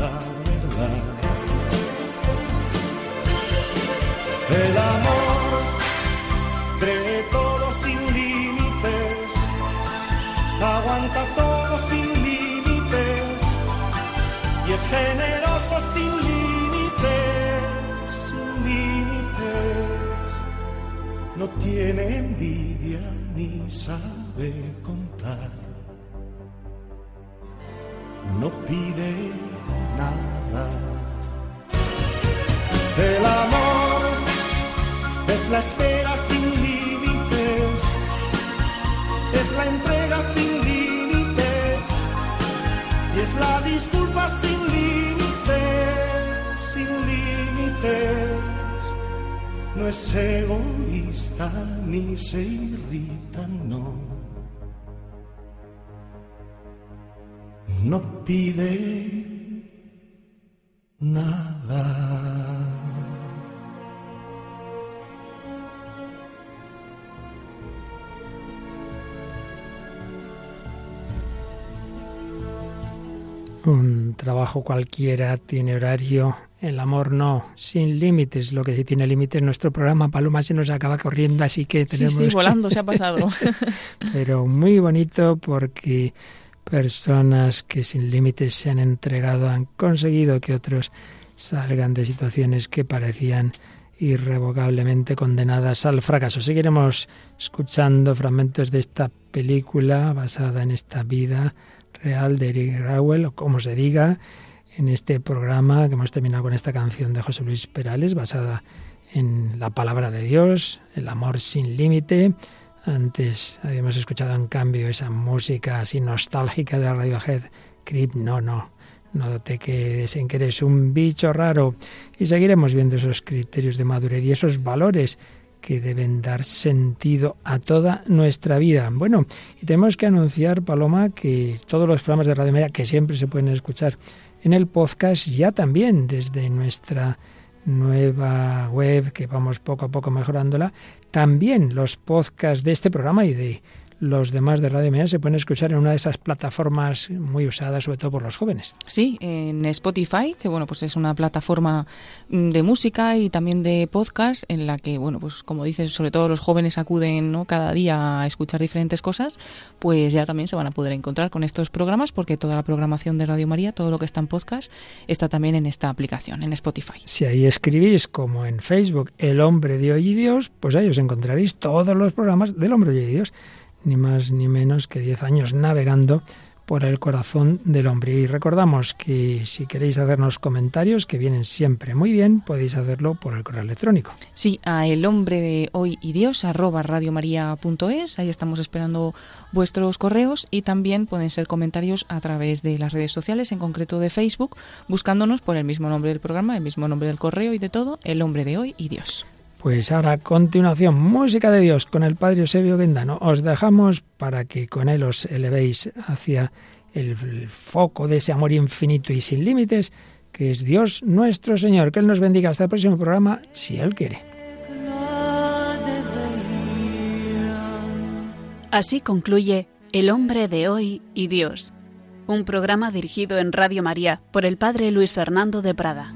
aguanta todo sin límites y es generoso sin límites, sin límites. No tiene envidia ni sabe contar, no pide nada. El amor es la espera la disculpa sin límites, sin límites. No es egoísta ni se irrita, no. No pide trabajo cualquiera tiene horario, el amor no, sin límites. Lo que sí tiene límites nuestro programa Paloma se nos acaba corriendo, así que tenemos. Sí, sí volando se ha pasado. Pero muy bonito porque personas que sin límites se han entregado han conseguido que otros salgan de situaciones que parecían irrevocablemente condenadas al fracaso. Seguiremos escuchando fragmentos de esta película basada en esta vida real de Eric Rowell, o como se diga, en este programa que hemos terminado con esta canción de José Luis Perales, basada en la palabra de Dios, el amor sin límite. Antes habíamos escuchado en cambio esa música así nostálgica de Radiohead, Creep, no, no, no te quedes en que eres un bicho raro. Y seguiremos viendo esos criterios de madurez y esos valores que deben dar sentido a toda nuestra vida. Bueno, y tenemos que anunciar, Paloma, que todos los programas de Radio María, que siempre se pueden escuchar en el podcast, ya también desde nuestra nueva web, que vamos poco a poco mejorándola, también los podcasts de este programa y de los demás de Radio María se pueden escuchar en una de esas plataformas muy usadas sobre todo por los jóvenes. Sí, en Spotify, que bueno, pues es una plataforma mm, de música y también de podcast en la que, bueno, pues como dices, sobre todo los jóvenes acuden ¿no? cada día a escuchar diferentes cosas, pues ya también se van a poder encontrar con estos programas porque toda la programación de Radio María, todo lo que está en podcast, está también en esta aplicación, en Spotify. Si ahí escribís como en Facebook El hombre de hoy y Dios, pues ahí os encontraréis todos los programas del hombre de hoy y Dios ni más ni menos que 10 años navegando por el corazón del hombre. Y recordamos que si queréis hacernos comentarios, que vienen siempre muy bien, podéis hacerlo por el correo electrónico. Sí, a el hombre de hoy y Dios, arroba radiomaria.es, ahí estamos esperando vuestros correos y también pueden ser comentarios a través de las redes sociales, en concreto de Facebook, buscándonos por el mismo nombre del programa, el mismo nombre del correo y de todo, el hombre de hoy y Dios. Pues ahora a continuación, música de Dios con el Padre Eusebio Gendano. Os dejamos para que con él os elevéis hacia el foco de ese amor infinito y sin límites, que es Dios nuestro Señor. Que Él nos bendiga hasta el próximo programa, si Él quiere. Así concluye El hombre de hoy y Dios, un programa dirigido en Radio María por el Padre Luis Fernando de Prada.